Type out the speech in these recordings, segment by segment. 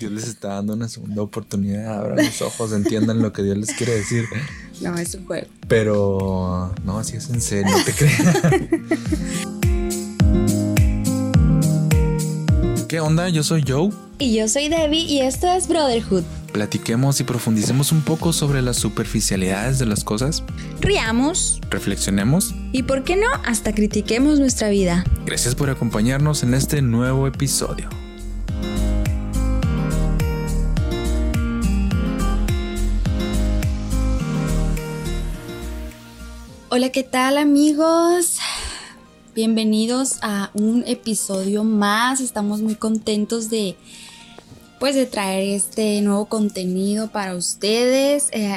Dios les está dando una segunda oportunidad. Abran los ojos, entiendan lo que Dios les quiere decir. No, es un juego. Pero no, así es en serio, no te creas. ¿Qué onda? Yo soy Joe. Y yo soy Debbie y esto es Brotherhood. Platiquemos y profundicemos un poco sobre las superficialidades de las cosas. Riamos. Reflexionemos. Y por qué no, hasta critiquemos nuestra vida. Gracias por acompañarnos en este nuevo episodio. Hola, ¿qué tal amigos? Bienvenidos a un episodio más. Estamos muy contentos de pues de traer este nuevo contenido para ustedes. Eh,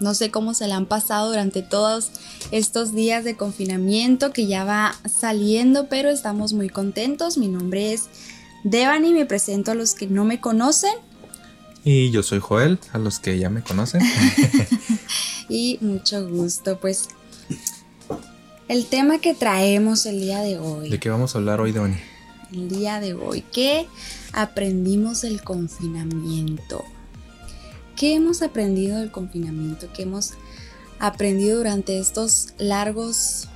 no sé cómo se le han pasado durante todos estos días de confinamiento que ya va saliendo, pero estamos muy contentos. Mi nombre es Devani, me presento a los que no me conocen. Y yo soy Joel, a los que ya me conocen. y mucho gusto, pues el tema que traemos el día de hoy. ¿De qué vamos a hablar hoy, Devani? El día de hoy, ¿qué aprendimos del confinamiento? ¿Qué hemos aprendido del confinamiento? ¿Qué hemos aprendido durante estos largos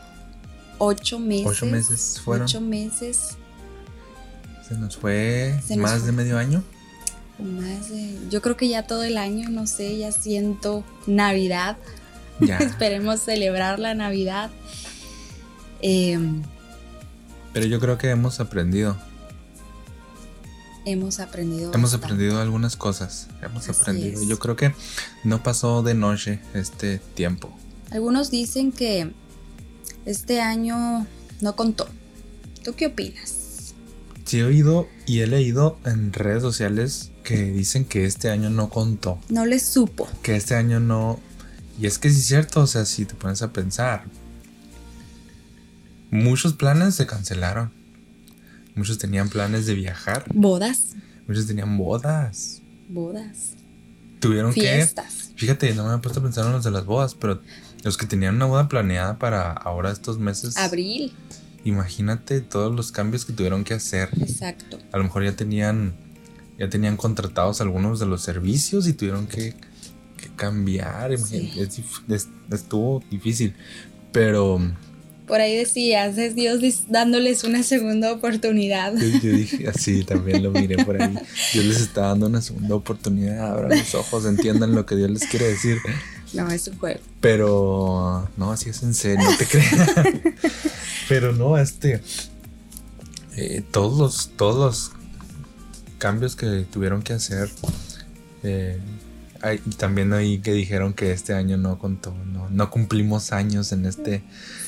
ocho meses? Ocho meses fueron. Ocho meses. Se nos fue más de medio año. Más de, yo creo que ya todo el año, no sé, ya siento Navidad. Ya. Esperemos celebrar la Navidad. Em, Pero yo creo que hemos aprendido hemos aprendido. Hemos aprendido algunas cosas. Hemos aprendido. Yo creo que no pasó de noche este tiempo. Algunos dicen que este año no contó. ¿Tú qué opinas? Sí, he oído y he leído en redes sociales que dicen que este año no contó. No les supo. Que este año no. Y es que sí es cierto, o sea, si te pones a pensar, muchos planes se cancelaron. Muchos tenían planes de viajar. Bodas. Muchos tenían bodas. Bodas. Tuvieron Fiestas. que. Fíjate, no me he puesto a pensar en los de las bodas, pero los que tenían una boda planeada para ahora estos meses. Abril. Imagínate todos los cambios que tuvieron que hacer. Exacto. A lo mejor ya tenían. Ya tenían contratados algunos de los servicios y tuvieron que, cambiar. estuvo difícil. Pero por ahí decías, es Dios dándoles una segunda oportunidad. Yo, dije así, también lo miré por ahí. Dios les está dando una segunda oportunidad, abran los ojos, entiendan lo que Dios les quiere decir. No, es un juego. Pero, no, así es en serio, no te creas. Pero no, este, eh, todos, los, todos los cambios que tuvieron que hacer, eh, hay, también ahí que dijeron que este año no contó, no, no cumplimos años en este,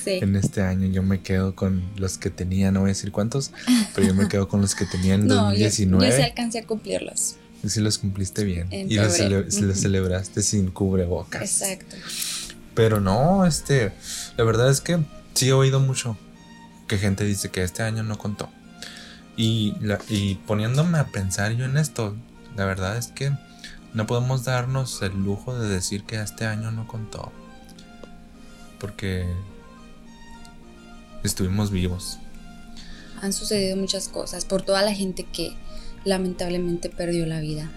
en este año. Yo me quedo con los que tenía, no voy a decir cuántos, pero yo me quedo con los que tenía en 2019. Yo, sí alcancé a cumplirlos. Y sí los cumpliste bien. y los, celebraste sin cubrebocas. Exacto. Pero no, este, la verdad es que sí he oído mucho que gente dice que este año no contó. Y, y poniéndome a pensar yo en esto, la verdad es que no podemos darnos el lujo de decir que este año no contó. Porque estuvimos vivos. Han sucedido muchas cosas por toda la gente que lamentablemente perdió la vida.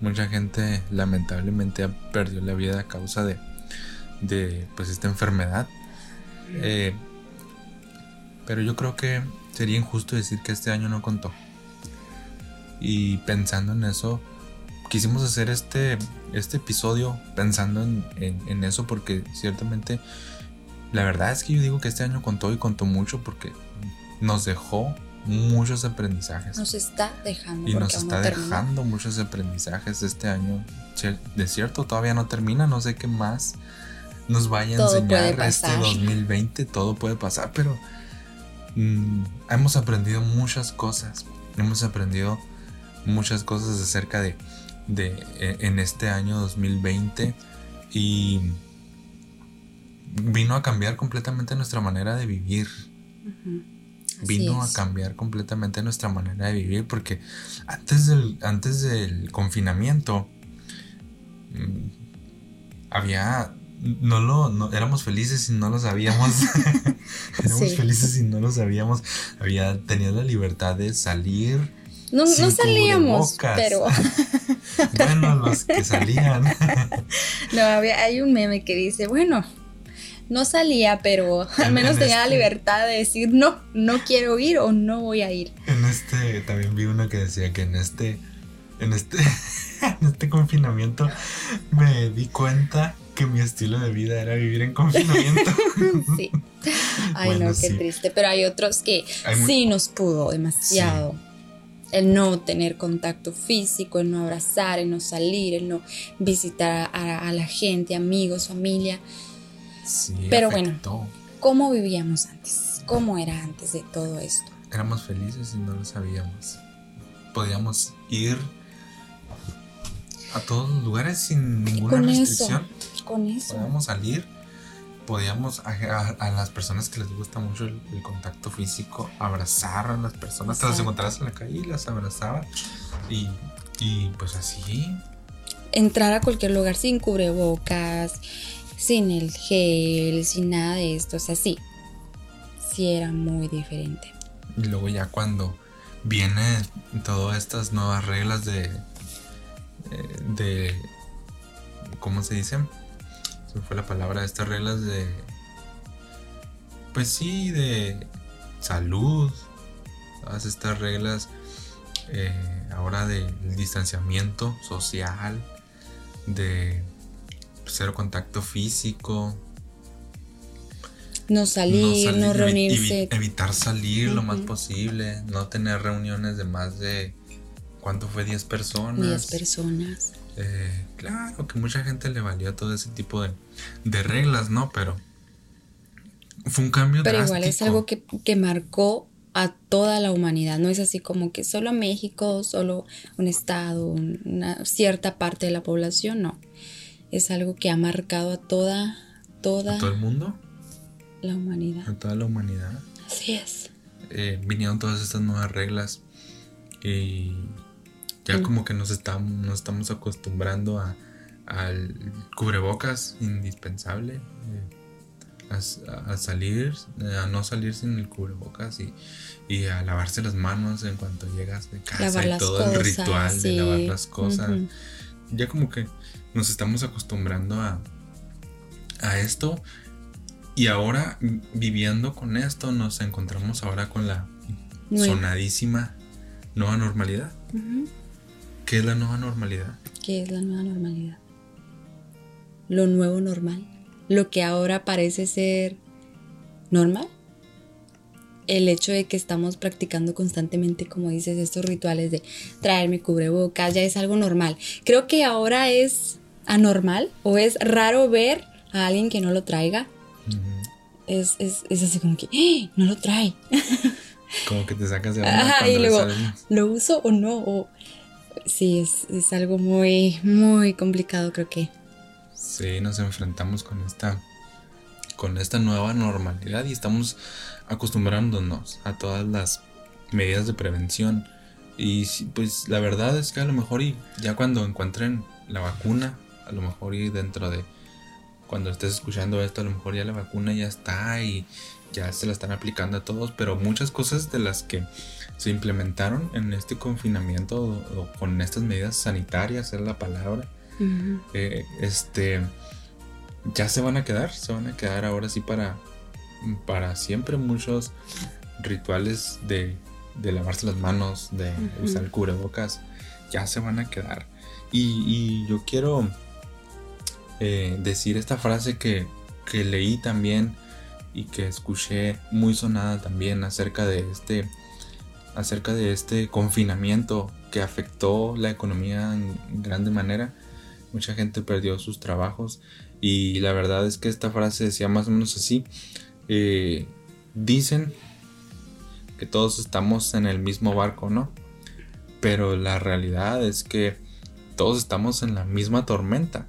Mucha gente lamentablemente perdió la vida a causa de, de pues esta enfermedad. Eh, pero yo creo que sería injusto decir que este año no contó. Y pensando en eso, quisimos hacer este, este episodio pensando en, eso porque ciertamente la verdad es que yo digo que este año contó y contó mucho porque nos dejó muchos aprendizajes. Nos está dejando. Y nos está dejando muchos aprendizajes este año. De cierto, todavía no termina, no sé qué más nos vaya a enseñar este 2020, todo puede pasar, pero mm, hemos aprendido muchas cosas. Hemos aprendido muchas cosas acerca de de, e, en este año 2020 y vino a cambiar completamente nuestra manera de vivir. Vino a cambiar completamente nuestra manera de vivir porque antes del, antes del confinamiento mm, había no lo éramos felices y no lo sabíamos. éramos felices y no lo sabíamos. Había tenido la libertad de salir, No, no salíamos, pero. bueno, los que salían. no, había, hay un meme que dice, bueno, no salía, pero al menos tenía la este libertad de decir no, no quiero ir o no voy a ir. En este, también vi uno que decía que en este, en este, en este confinamiento me di cuenta que mi estilo de vida era vivir en confinamiento. sí. Ay, no, qué triste. Pero hay otros que sí nos pudo demasiado. El no tener contacto físico, el no abrazar, el no salir, el no visitar a, la gente, amigos, familia. Sí, Pero bueno, ¿cómo vivíamos antes? ¿Cómo era antes de todo esto? Éramos felices y no lo sabíamos. Podíamos ir a todos los lugares sin ninguna restricción. con eso. Podíamos salir podíamos a, las personas que les gusta mucho el, contacto físico abrazar a las personas, te las encontrabas en la calle y las abrazabas y, y pues así. Entrar a cualquier lugar sin cubrebocas, sin el gel, sin nada de esto, o sea, sí, sí era muy diferente. Y luego ya cuando vienen todas estas nuevas reglas de, de, ¿cómo se dice? Se fue la palabra, estas reglas de, pues sí, de salud, todas estas reglas eh, ahora del distanciamiento social, de cero contacto físico. No salir, no, reunirse. evitar salir lo más posible, no tener reuniones de más de, ¿cuánto fue? 10 personas. 10 personas. Eh, claro que mucha gente le valió todo ese tipo de, reglas, ¿no? Pero fue un cambio Pero igual es algo que, marcó a toda la humanidad. No es así como que solo México, solo un estado, una cierta parte de la población, no. Es algo que ha marcado a toda, toda. ¿A todo el mundo? La humanidad. A toda la humanidad. Así es. Eh, vinieron todas estas nuevas reglas y ya como que nos estamos, nos estamos acostumbrando a, al cubrebocas indispensable. Eh, a, salir, a no salir sin el cubrebocas y, a lavarse las manos en cuanto llegas de casa y todo el ritual de lavar las cosas. Ya como que nos estamos acostumbrando a, a esto y ahora viviendo con esto nos encontramos ahora con la sonadísima nueva normalidad. ¿Qué es la nueva normalidad? ¿Qué es la nueva normalidad? Lo nuevo normal. Lo que ahora parece ser normal. El hecho de que estamos practicando constantemente, como dices, estos rituales de traer mi cubrebocas, ya es algo normal. Creo que ahora es anormal o es raro ver a alguien que no lo traiga. es, así como que, ¡Ah! no lo trae. Como que te sacas de onda. y luego, ¿lo uso o no? O, sí, es, algo muy, muy complicado, creo que. Sí, nos enfrentamos con esta, con esta nueva normalidad y estamos acostumbrándonos a todas las medidas de prevención. Y pues la verdad es que a lo mejor y ya cuando encuentren la vacuna, a lo mejor y dentro de cuando estés escuchando esto, a lo mejor ya la vacuna ya está y ya se la están aplicando a todos, pero muchas cosas de las que se implementaron en este confinamiento o, con estas medidas sanitarias, es la palabra, eh, este, ya se van a quedar, se van a quedar ahora sí para, para siempre muchos rituales de, lavarse las manos, de usar el cubrebocas, ya se van a quedar. Y, yo quiero eh, decir esta frase que, que leí también y que escuché muy sonada también acerca de este acerca de este confinamiento que afectó la economía en grande manera. Mucha gente perdió sus trabajos y la verdad es que esta frase decía más o menos así. Eh, dicen que todos estamos en el mismo barco, ¿no? Pero la realidad es que todos estamos en la misma tormenta,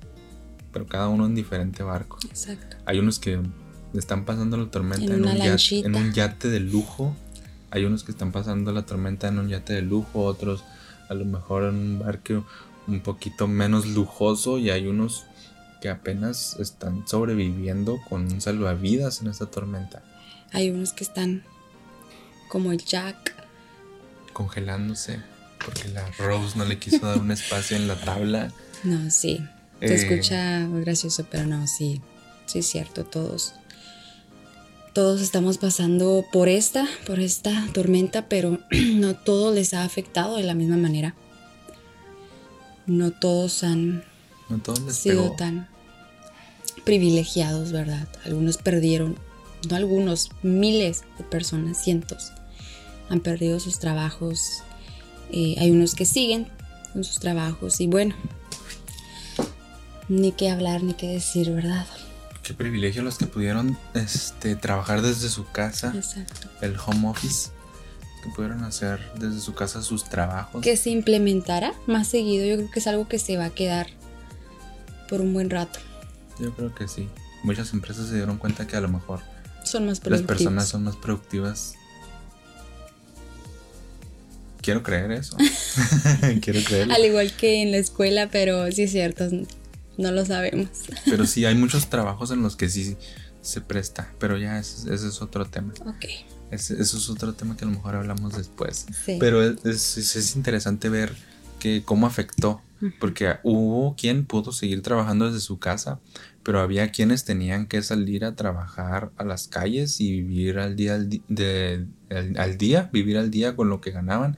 pero cada uno en diferente barco. Exacto. Hay unos que están pasando la tormenta en, un, yate, en un yate de lujo hay unos que están pasando la tormenta en un yate de lujo, otros a lo mejor en un barco un poquito menos lujoso y hay unos que apenas están sobreviviendo con un salvavidas en esta tormenta. Hay unos que están como el Jack. Congelándose. porque la Rose no le quiso dar un espacio en la tabla. No, sí. Se Eh. escucha muy gracioso, pero no, sí. Sí, es cierto, todos. Todos estamos pasando por esta, por esta tormenta, pero no todos les ha afectado de la misma manera. No todos han No todos les sido pegó. tan privilegiados, ¿verdad? Algunos perdieron, no algunos, miles de personas, cientos, han perdido sus trabajos. Eh, hay unos que siguen con sus trabajos y bueno, ni qué hablar, ni qué decir, ¿verdad? Qué privilegio los que pudieron este, trabajar desde su casa, Exacto. el home office, que pudieron hacer desde su casa sus trabajos. Que se implementara más seguido, yo creo que es algo que se va a quedar por un buen rato. Yo creo que sí. Muchas empresas se dieron cuenta que a lo mejor Son más las personas son más productivas. Quiero creer eso. Quiero creerlo. Al igual que en la escuela, pero sí es cierto, no lo sabemos. Pero sí, hay muchos trabajos en los que sí se presta. Pero ya ese, ese es otro tema. Ok, Ese- eso es otro tema que a lo mejor hablamos después. sí. Pero es, es- es interesante ver que cómo afectó. Porque hubo quien pudo seguir trabajando desde su casa, pero había quienes tenían que salir a trabajar a las calles y vivir al día, al, di- de- al- al día, vivir al día con lo que ganaban.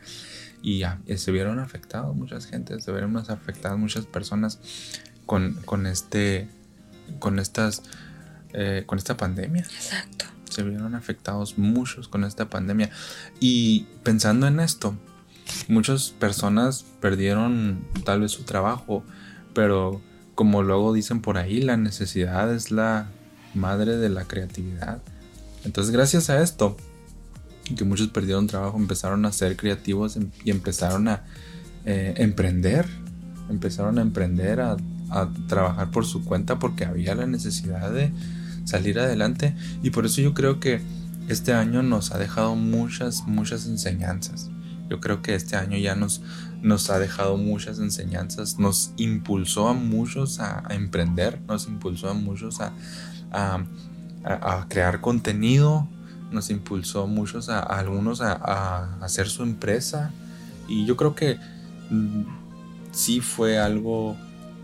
Y eh, se vieron afectados muchas gentes, se vieron más afectadas muchas personas con, con este, con estas, eh, con esta pandemia Exacto. se vieron afectados muchos con esta pandemia. Y pensando en esto, muchas personas perdieron tal vez su trabajo, pero como luego dicen por ahí, la necesidad es la madre de la creatividad. Entonces gracias a esto, que muchos perdieron trabajo, empezaron a ser creativos em- y empezaron a eh, emprender, empezaron a emprender, a, a trabajar por su cuenta porque había la necesidad de salir adelante y por eso yo creo que este año nos ha dejado muchas, muchas enseñanzas. Yo creo que este año ya nos, nos ha dejado muchas enseñanzas, nos impulsó a muchos a, emprender, nos impulsó a muchos a, a- crear contenido, nos impulsó a muchos a, algunos a, a hacer su empresa y yo creo que mm, sí fue algo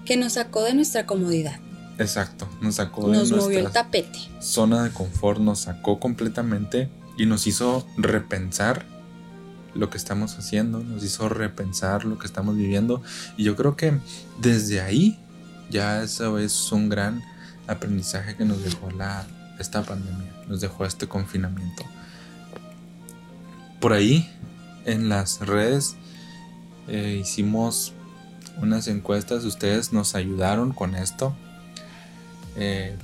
Que nos sacó de nuestra comodidad. exacto, nos sacó de Nos movió el nuestras tapete. zona de confort nos sacó completamente y nos hizo repensar lo que estamos haciendo, nos hizo repensar lo que estamos viviendo y yo creo que desde ahí ya eso es un gran aprendizaje que nos dejó la, esta pandemia, nos dejó este confinamiento. Por ahí en las redes eh, hicimos unas encuestas, ustedes nos ayudaron con esto. Eh,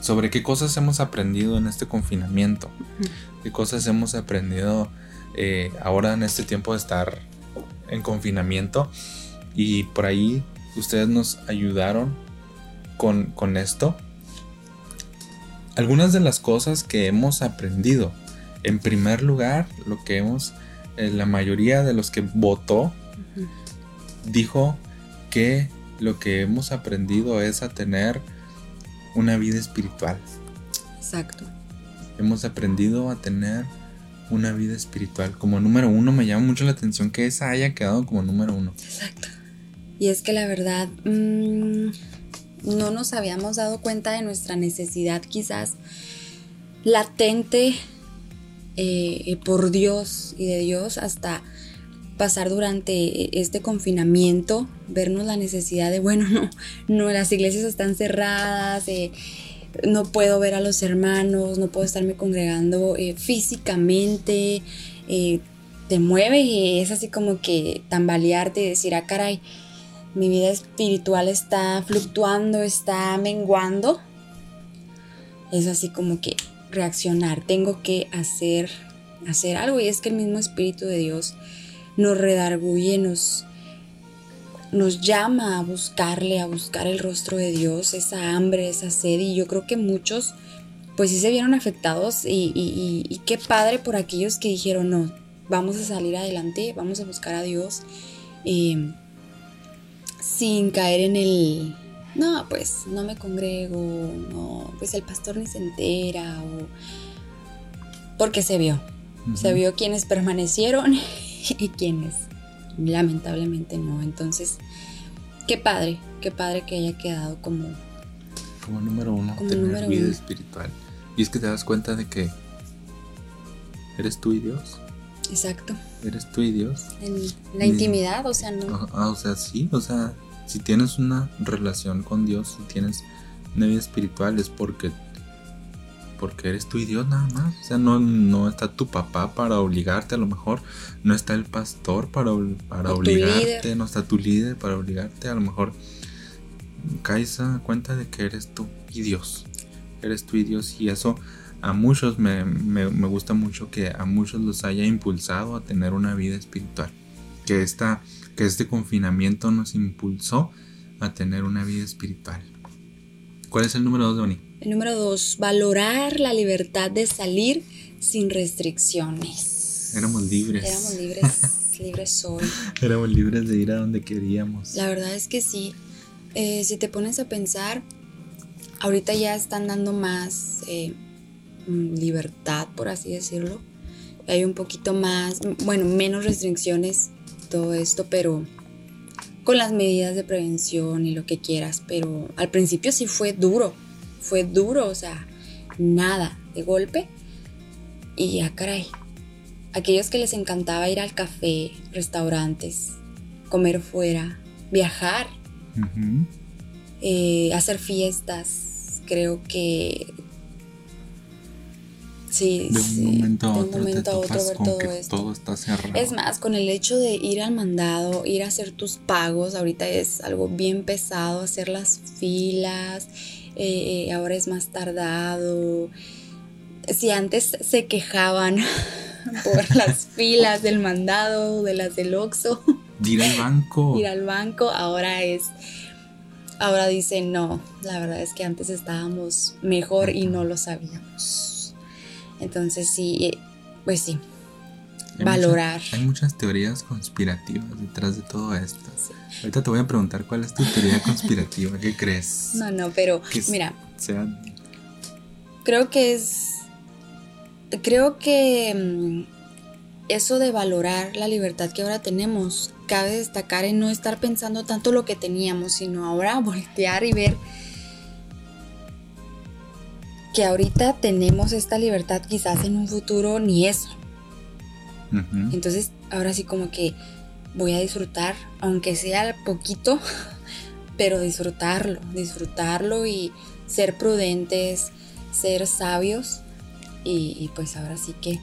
sobre qué cosas hemos aprendido en este confinamiento, qué cosas hemos aprendido eh, ahora en este tiempo de estar en confinamiento y por ahí ustedes nos ayudaron con, con esto. Algunas de las cosas que hemos aprendido, en primer lugar, lo que hemos, eh, la mayoría de los que votó. Dijo que lo que hemos aprendido es a tener una vida espiritual. Exacto. Hemos aprendido a tener una vida espiritual. Como número uno, me llama mucho la atención que esa haya quedado como número uno. Exacto. Y es que la verdad, mm, no nos habíamos dado cuenta de nuestra necesidad quizás latente eh, eh, por Dios y de Dios hasta pasar durante este confinamiento, vernos la necesidad de, bueno, no, no, las iglesias están cerradas, eh, no puedo ver a los hermanos, no puedo estarme congregando eh, físicamente, eh, te mueve y es así como que tambalearte y decir, ah, caray, mi vida espiritual está fluctuando, está menguando. Es así como que reaccionar, tengo que hacer, hacer algo y es que el mismo Espíritu de Dios nos redarguye, nos, nos llama a buscarle, a buscar el rostro de Dios, esa hambre, esa sed y yo creo que muchos pues sí se vieron afectados y, y- y- y qué padre por aquellos que dijeron no, vamos a salir adelante, vamos a buscar a Dios eh, sin caer en el, no, pues no me congrego, no, pues el pastor ni se entera o porque se vio, se vio quienes permanecieron y quienes lamentablemente no. Entonces, qué padre, qué padre que haya quedado como... Como número uno, Como tener número vida uno. espiritual. Y es que te das cuenta de que eres tú y Dios. Exacto. Eres tú y Dios. En la intimidad, o sea, no. Ah, o sea, sí, o sea, si tienes una relación con Dios, si tienes una vida espiritual es porque porque eres y Dios nada más. O sea, no, no está tu papá para obligarte, a lo mejor no está el pastor para, para O tu obligarte, no está tu líder para obligarte, a lo mejor caes a cuenta de que eres tú y Dios. Eres tú y Dios y eso a muchos me, me- me gusta mucho que a muchos los haya impulsado a tener una vida espiritual. Que, esta, que este confinamiento nos impulsó a tener una vida espiritual. ¿Cuál es el número dos, Donny? El número dos, valorar la libertad de salir sin restricciones. Éramos libres. Éramos libres, libres hoy. Éramos libres de ir a donde queríamos. La verdad es que sí. Eh, si te pones a pensar, ahorita ya están dando más eh, mm, libertad, por así decirlo. Hay un poquito más, bueno, menos restricciones todo esto, pero con las medidas de prevención y lo que quieras. Pero al principio sí fue duro, fue duro, o sea, nada, de golpe. Y ya, caray. Aquellos que les encantaba ir al café, restaurantes, comer fuera, viajar, eh, hacer fiestas. Creo que sí, De un sí, momento a otro momento te a otro ver con todo que esto. todo está cerrado. Es más, con el hecho de ir al mandado, ir a hacer tus pagos, ahorita es algo bien pesado, hacer las filas, eh, eh, ahora es más tardado. Si antes se quejaban por las filas del mandado, de las del Oxxo, ir al banco. ir al banco, ahora es, ahora dicen no, la verdad es que antes estábamos mejor y no lo sabíamos. Entonces sí, eh, pues sí, Hay valorar. hay muchas teorías conspirativas detrás de todo esto. Sí. Ahorita te voy a preguntar cuál es tu teoría conspirativa. ¿Qué crees? No, no, pero Que mira, creo que es. Creo que mm, eso de valorar la libertad que ahora tenemos, cabe destacar en no estar pensando tanto lo que teníamos, sino ahora voltear y ver que ahorita tenemos esta libertad, quizás en un futuro ni eso. Entonces, ahora sí como que voy a disfrutar, aunque sea poquito, pero disfrutarlo, disfrutarlo y ser prudentes, ser sabios y, y pues ahora sí que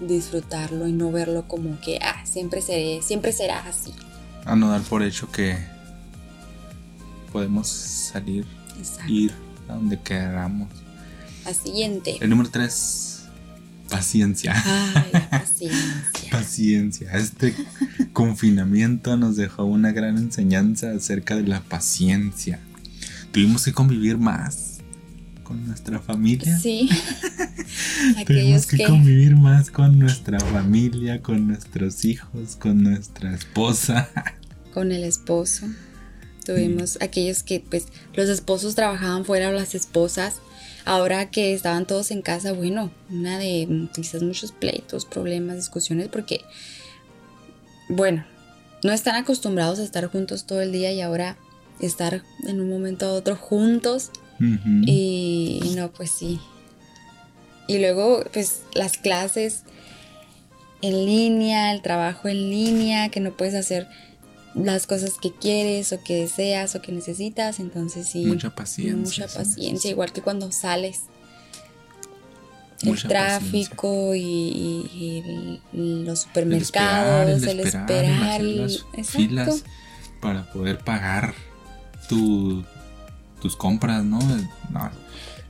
disfrutarlo y no verlo como que, ah, siempre seré, siempre será así. A no dar por hecho que podemos salir, Exacto. ir a donde queramos. La siguiente. El número 3, paciencia. Ay, la paciencia. Paciencia. Este confinamiento nos dejó una gran enseñanza acerca de la paciencia. Tuvimos que convivir más con nuestra familia. Sí. Tuvimos que que convivir más con nuestra familia, con nuestros hijos, con nuestra esposa. con el esposo. Tuvimos aquellos que, pues, los esposos trabajaban fuera las esposas. Ahora que estaban todos en casa, bueno, una de mm, quizás muchos pleitos, problemas, discusiones, porque, bueno, no están acostumbrados a estar juntos todo el día y ahora estar en un momento a otro juntos Ujú. y no, pues sí. Y luego, pues las clases en línea, el trabajo en línea, que no puedes hacer las cosas que quieres o que deseas o que necesitas. Entonces sí. Mucha paciencia. Mucha paciencia, igual que cuando sales. Mucha el tráfico y, y- y los supermercados, el esperar, el el- hacer las exacto. filas para poder pagar tu- tus compras, ¿no? Eh, no,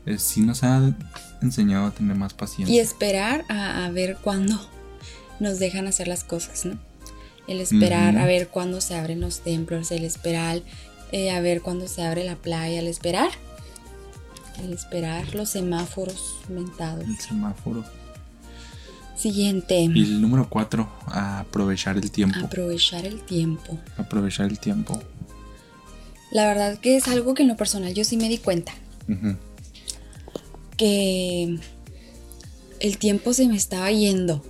eh, sí nos ha enseñado a tener más paciencia. Y esperar a, a ver cuándo nos dejan hacer las cosas, ¿no? El esperar a ver cuándo se abren los templos, el esperar eh, a ver cuándo se abre la playa, el esperar. El esperar los semáforos mentados. el semáforo. Siguiente, Y el número cuatro, aprovechar el tiempo. aprovechar el tiempo. aprovechar el tiempo. La verdad que es algo que en lo personal yo sí me di cuenta. Que el tiempo se me estaba yendo.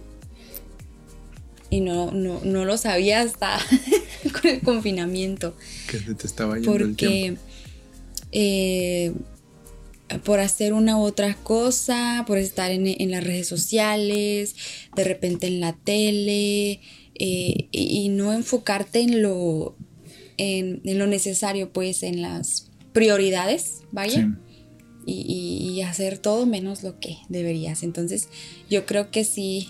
Y no, no, no lo sabía hasta con el confinamiento. Que te estaba yendo Porque eh, por hacer una u otra cosa, por estar en, en las redes sociales, de repente en la tele, eh, y, y no enfocarte en lo, en, en lo necesario, pues en las prioridades, vaya Sí. y, y- y hacer todo menos lo que deberías. Entonces, yo creo que sí,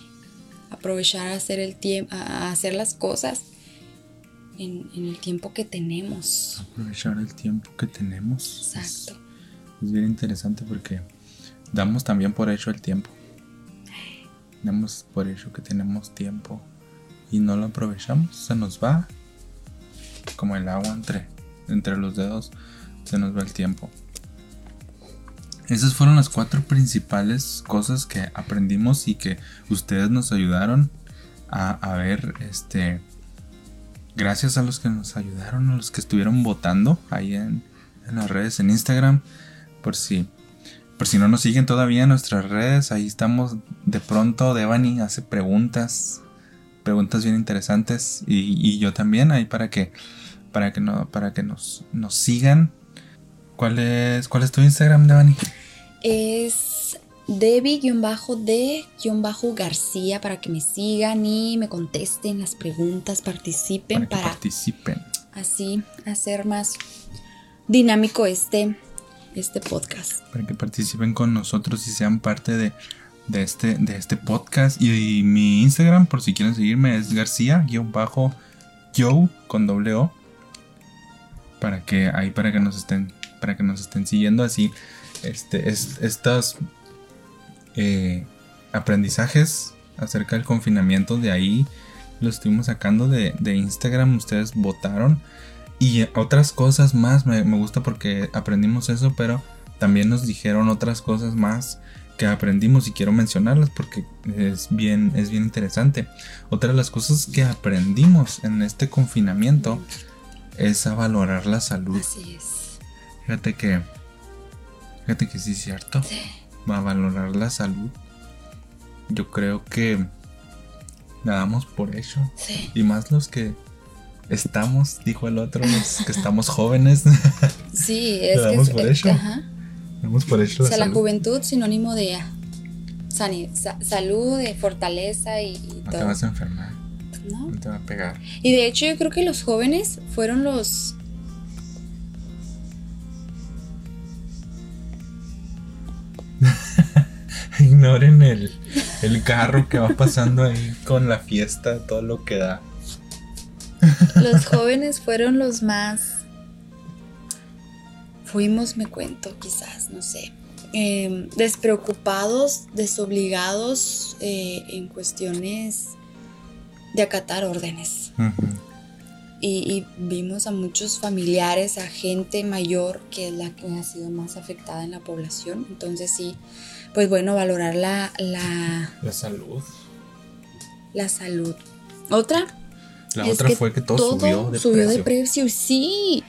aprovechar a hacer el tiempo, a hacer las cosas en, en el tiempo que tenemos. Aprovechar el tiempo que tenemos. Exacto. Es, es bien interesante porque damos también por hecho el tiempo. Damos por hecho que tenemos tiempo y no lo aprovechamos. Se nos va como el agua entre, entre los dedos. Se nos va el tiempo. Esas fueron las cuatro principales cosas que aprendimos y que ustedes nos ayudaron a, ver. Este, gracias a los que nos ayudaron, a los que estuvieron votando ahí en, en las redes, en Instagram. Por si, por si no nos siguen todavía en nuestras redes, ahí estamos. De pronto, Devani hace preguntas, preguntas bien interesantes y, y yo también ahí para que, para que no, para que nos, nos sigan. ¿Cuál es, cuál es tu Instagram, Devani? Es Debbie-D-García para que me sigan y me contesten las preguntas, participen Para que para participen. así hacer más dinámico este, este podcast. para que participen con nosotros y sean parte de, de este, de este podcast. Y, y mi Instagram, por si quieren seguirme, es García-Joe con doble O. Para que ahí para que nos estén, para que nos estén siguiendo así. Este, es, estos eh, aprendizajes acerca del confinamiento de ahí los estuvimos sacando de, de Instagram. Ustedes votaron. Y otras cosas más, me, me gusta porque aprendimos eso, pero también nos dijeron otras cosas más que aprendimos y quiero mencionarlas porque es bien, es bien interesante. Otra de las cosas que aprendimos en este confinamiento es a valorar la salud. Así es. Fíjate que, fíjate que sí es cierto. Va a valorar la salud. Yo creo que la damos por hecho. Sí. Y más los que estamos, dijo el otro, los que estamos jóvenes. Sí, es ¿Le que damos es- por hecho? ajá. damos por hecho O la sea, la salud. juventud sinónimo de sa- salud, de fortaleza y, y No te vas a enfermar, ¿no? no te va a pegar. Y de hecho yo creo que los jóvenes fueron los... Ignoren el, el carro que va pasando ahí con la fiesta, todo lo que da. Los jóvenes fueron los más... Fuimos, me cuento, quizás, no sé. eh, despreocupados, desobligados eh, en cuestiones de acatar órdenes. Y, y vimos a muchos familiares, a gente mayor que es la que ha sido más afectada en la población. Entonces sí, pues bueno, valorar la, la, La salud. la salud. Otra, La Es otra que fue que todo, subió de subió precio. de precio. Sí,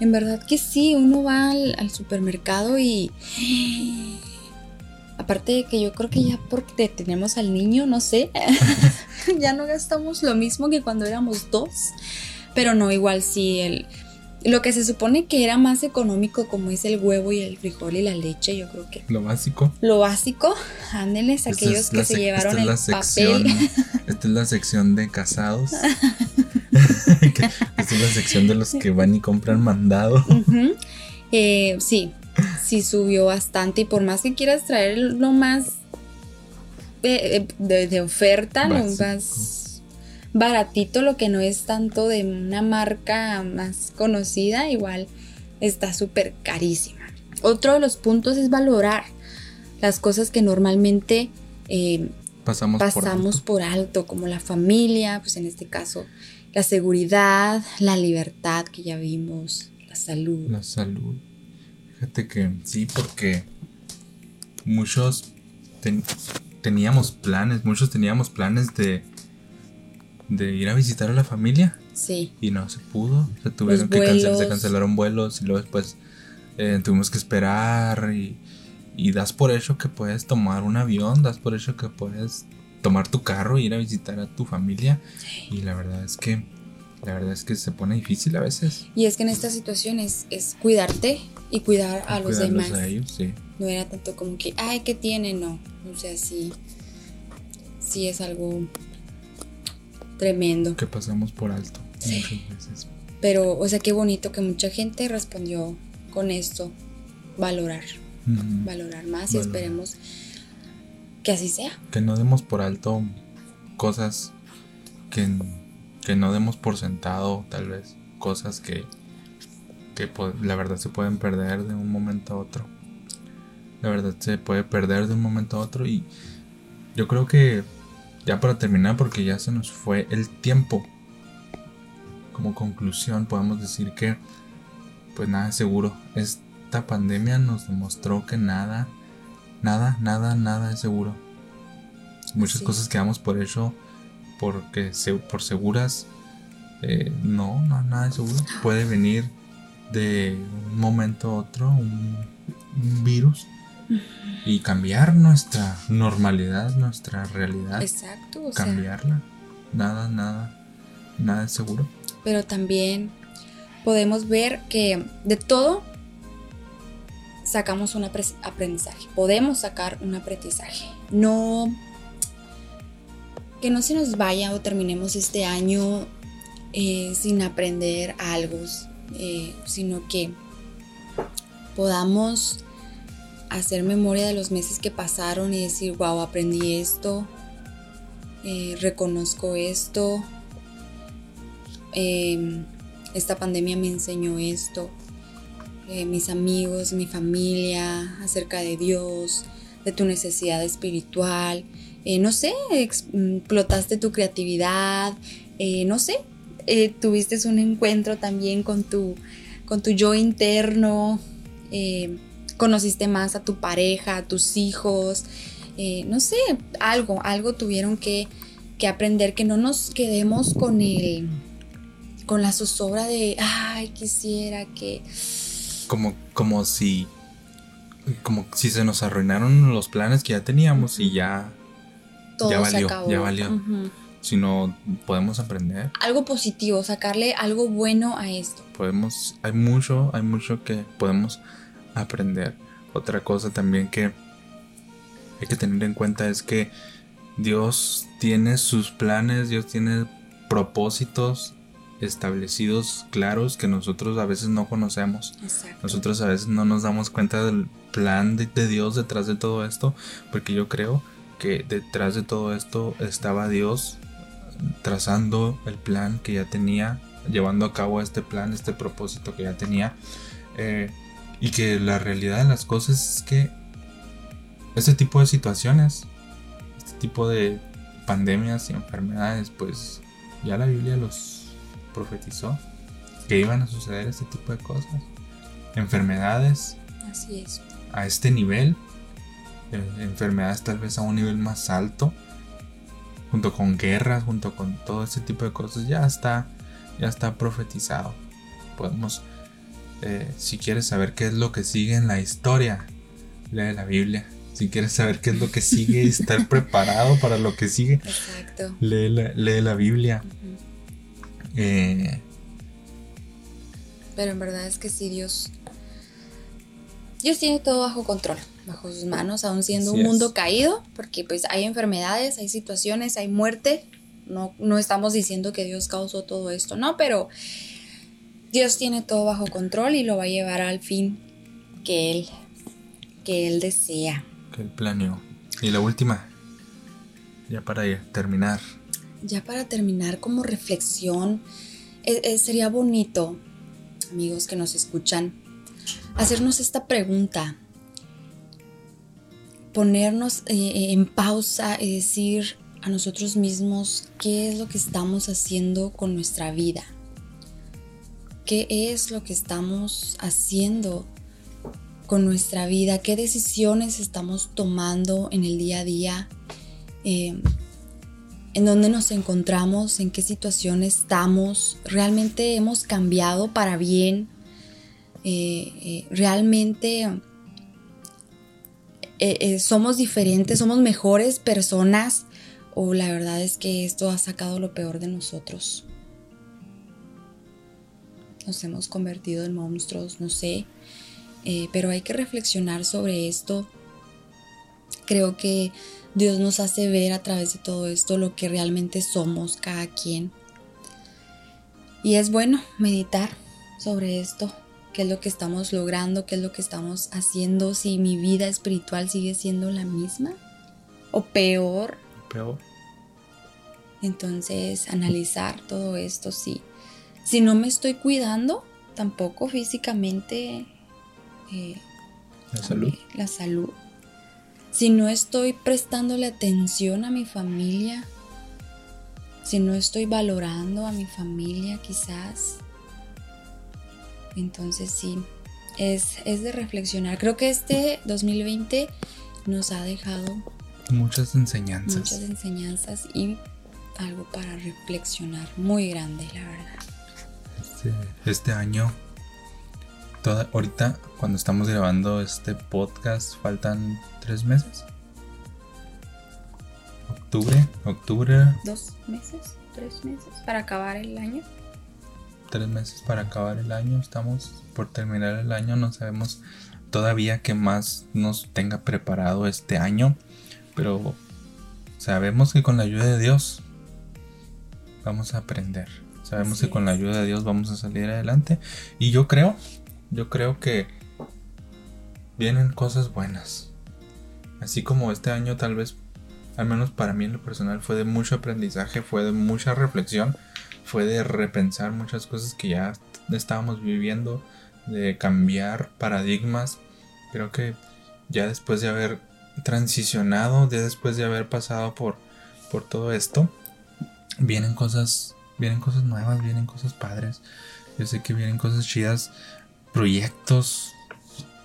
en verdad que sí. Uno va al, al supermercado y. Aparte de que yo creo que ya porque tenemos al niño, no sé, ya no gastamos lo mismo que cuando éramos dos. Pero no, igual sí, el, lo que se supone que era más económico, como es el huevo y el frijol y la leche, yo creo que Lo básico. lo básico, ándeles, aquellos es que se llevaron el sección, papel. Esta es la sección de casados. Esta es la sección de los que van y compran mandado. Eh, sí, sí subió bastante y por más que quieras traer lo más de, de- de oferta, lo más baratito, lo que no es tanto de una marca más conocida, igual está súper carísima. Otro de los puntos es valorar las cosas que normalmente eh, Pasamos, por pasamos alto. por alto, como la familia, pues en este caso la seguridad, la libertad que ya vimos, la salud. La salud. Fíjate que sí, porque muchos ten- teníamos planes, muchos teníamos planes de, de ir a visitar a la familia Sí, y no se pudo. Se tuvieron que cancelar, se cancelaron vuelos y luego después eh, tuvimos que esperar y, y das por hecho que puedes tomar un avión, das por hecho que puedes tomar tu carro, ir a visitar a tu familia. Y la verdad es que, la verdad es que se pone difícil a veces. Y es que en estas situaciones es cuidarte y cuidar a los demás. A ellos, sí. No era tanto como que, ay, ¿qué tiene? No. O sea, sí, sí es algo tremendo. Que pasamos por alto muchas veces. Pero, o sea, qué bonito que mucha gente respondió con esto, valorar, valorar más y esperemos que así sea. Que no demos por alto cosas que, que no demos por sentado, tal vez, cosas que, que la verdad se pueden perder de un momento a otro. La verdad se puede perder de un momento a otro y yo creo que ya para terminar, porque ya se nos fue el tiempo, como conclusión podemos decir que pues nada es seguro. Esta pandemia nos demostró que nada Nada, nada, nada es seguro. Muchas cosas quedamos por hecho porque por seguras. Eh, no, no, nada es seguro. Puede venir de un momento a otro un, virus y cambiar nuestra normalidad, nuestra realidad. Exacto. cambiarla. nada, nada, nada es seguro. Pero también podemos ver que de todo sacamos un aprendizaje, podemos sacar un aprendizaje. No que no se nos vaya o terminemos este año eh, sin aprender algo, eh, sino que podamos hacer memoria de los meses que pasaron y decir, wow, aprendí esto, eh, reconozco esto, em, esta pandemia me enseñó esto, eh, mis amigos, mi familia, acerca de Dios, de tu necesidad espiritual. Eh, no sé, explotaste tu creatividad, eh, no sé, tuviste un encuentro también con tu, con tu yo interno, conociste más a tu pareja, a tus hijos, no sé, algo, algo tuvieron que, que aprender, que no nos quedemos con el con la zozobra de, ay, quisiera que como, como si como si se nos arruinaron los planes que ya teníamos y ya ya valió, ya valió. Si no podemos aprender. Algo positivo, sacarle algo bueno a esto. Podemos, hay mucho, hay mucho que podemos aprender. Otra cosa también que hay que tener en cuenta es que Dios tiene sus planes, Dios tiene propósitos establecidos, claros, que nosotros a veces no conocemos. Nosotros a veces no nos damos cuenta del plan de, Dios detrás de todo esto, porque yo creo que detrás de todo esto estaba Dios trazando el plan que ya tenía, llevando a cabo este plan, este propósito que ya tenía, eh, y que la realidad de las cosas es que este tipo de situaciones, este tipo de pandemias y enfermedades, pues ya la Biblia los profetizó que iban a suceder este tipo de cosas. Enfermedades. Así es. A este nivel. Eh, enfermedades tal vez a un nivel más alto. Junto con guerras, junto con todo este tipo de cosas. Ya está, ya está profetizado. Podemos, eh, si quieres saber qué es lo que sigue en la historia, lee la Biblia. Si quieres saber qué es lo que sigue y estar preparado para lo que sigue, Lee, la, lee la Biblia. Eh, Pero en verdad es que sí, Dios. Dios tiene todo bajo control, bajo sus manos, aún siendo un mundo caído, porque pues hay enfermedades, hay situaciones, hay muerte. No, no estamos diciendo que Dios causó todo esto, no, pero Dios tiene todo bajo control y lo va a llevar al fin que Él, que Él desea. Que Él planeó. Y la última, ya para terminar ya para terminar como reflexión, e, e, sería bonito, amigos que nos escuchan, hacernos esta pregunta, ponernos eh, eh, en pausa y decir a nosotros mismos qué es lo que estamos haciendo con nuestra vida, qué es lo que estamos haciendo con nuestra vida, qué decisiones estamos tomando en el día a día. Eh, en dónde nos encontramos, en qué situación estamos, realmente hemos cambiado para bien, eh, eh, realmente somos diferentes, somos mejores personas o la verdad es que esto ha sacado lo peor de nosotros. Nos hemos convertido en monstruos, no sé, eh, pero hay que reflexionar sobre esto. Creo que Dios nos hace ver a través de todo esto lo que realmente somos cada quien. Y es bueno meditar sobre esto, qué es lo que estamos logrando, qué es lo que estamos haciendo, si mi vida espiritual sigue siendo la misma o peor. Peor. Entonces, analizar todo esto, sí. Si no me estoy cuidando, tampoco físicamente. Eh, la salud. La salud. Si no estoy prestándole atención a mi familia, si no estoy valorando a mi familia quizás, entonces sí, es, es de reflexionar. Creo que este 2020 nos ha dejado muchas enseñanzas. Muchas enseñanzas y algo para reflexionar muy grande, la verdad. Este, este año, toda, ahorita cuando estamos grabando este podcast, faltan tres meses. Octubre, octubre. Dos meses, tres meses para acabar el año. Tres meses para acabar el año, estamos por terminar el año, no sabemos todavía qué más nos tenga preparado este año, pero sabemos que con la ayuda de Dios vamos a aprender. Sabemos que con la ayuda de Dios vamos a salir adelante. Y yo creo, yo creo que vienen cosas buenas. Así como este año tal vez, al menos para mí en lo personal, fue de mucho aprendizaje, fue de mucha reflexión, fue de repensar muchas cosas que ya estábamos viviendo, de cambiar paradigmas. Creo que ya después de haber transicionado, ya después de haber pasado por, por todo esto, vienen cosas, vienen cosas nuevas, vienen cosas padres. Yo sé que vienen cosas chidas, proyectos.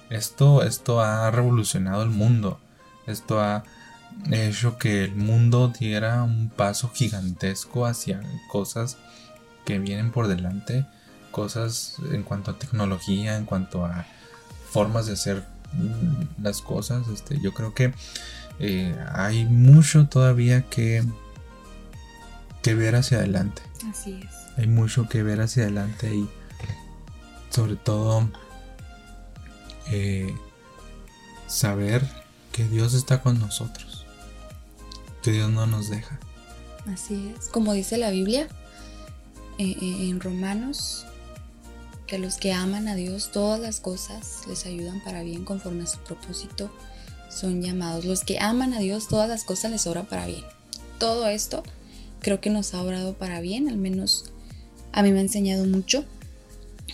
Esto, esto ha revolucionado el mundo. Esto ha hecho que el mundo diera un paso gigantesco hacia cosas que vienen por delante. Cosas en cuanto a tecnología, en cuanto a formas de hacer mm, las cosas. Este, yo creo que eh, hay mucho todavía que que ver hacia adelante. Así es. Hay mucho que ver hacia adelante y sobre todo eh, saber que Dios está con nosotros, que Dios no nos deja. Así es, como dice la Biblia eh, eh, en Romanos, que los que aman a Dios, todas las cosas les ayudan para bien conforme a su propósito son llamados. Los que aman a Dios, todas las cosas les obran para bien. Todo esto creo que nos ha obrado para bien, al menos a mí me ha enseñado mucho.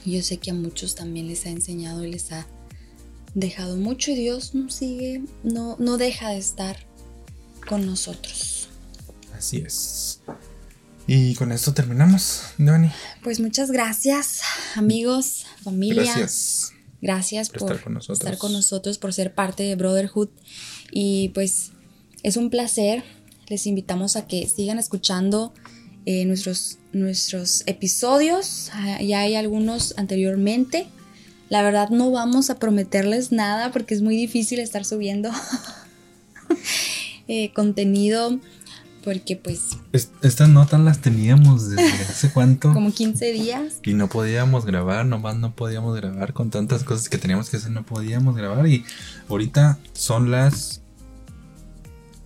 Yo sé que a muchos también les ha enseñado y les ha dejado mucho y Dios no sigue, no, no deja de estar con nosotros. Así es. Y con esto terminamos, Dani. Pues muchas gracias, amigos, familia. Gracias. Gracias por, estar, con nosotros. estar con nosotros, por ser parte de Brotherhood. Y pues es un placer les invitamos a que sigan escuchando eh, nuestros, nuestros episodios. Ah, ya hay algunos anteriormente. La verdad no vamos a prometerles nada porque es muy difícil estar subiendo eh, contenido porque pues... estas notas las teníamos desde hace cuánto. Como 15 días. Y no podíamos grabar, nomás no podíamos grabar con tantas cosas que teníamos que hacer, no podíamos grabar. Y ahorita son las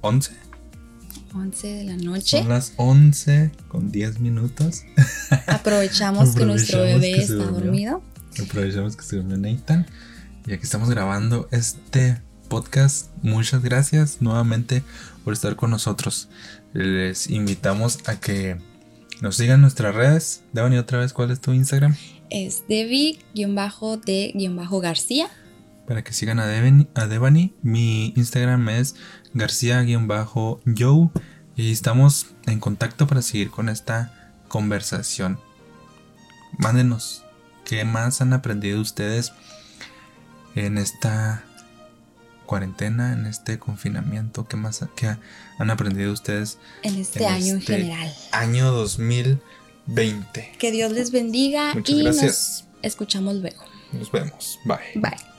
11 11 de la noche. Son las 11 con 10 minutos. Aprovechamos, que nuestro bebé está dormido. Aprovechamos que se durmió Nathan. Y aquí estamos grabando este podcast. Muchas gracias nuevamente por estar con nosotros. Les invitamos a que nos sigan nuestras redes. Devani, otra vez, ¿cuál es tu Instagram? Es Devi-de-García. Para que sigan a, a Devani, mi Instagram es García-Joe y estamos en contacto para seguir con esta conversación. Mándenos qué más han aprendido ustedes en esta cuarentena, en este confinamiento, qué más han aprendido ustedes en este año en este general. Año 2020. Que Dios les bendiga Muchas y gracias. nos escuchamos luego. Nos vemos. Bye. Bye.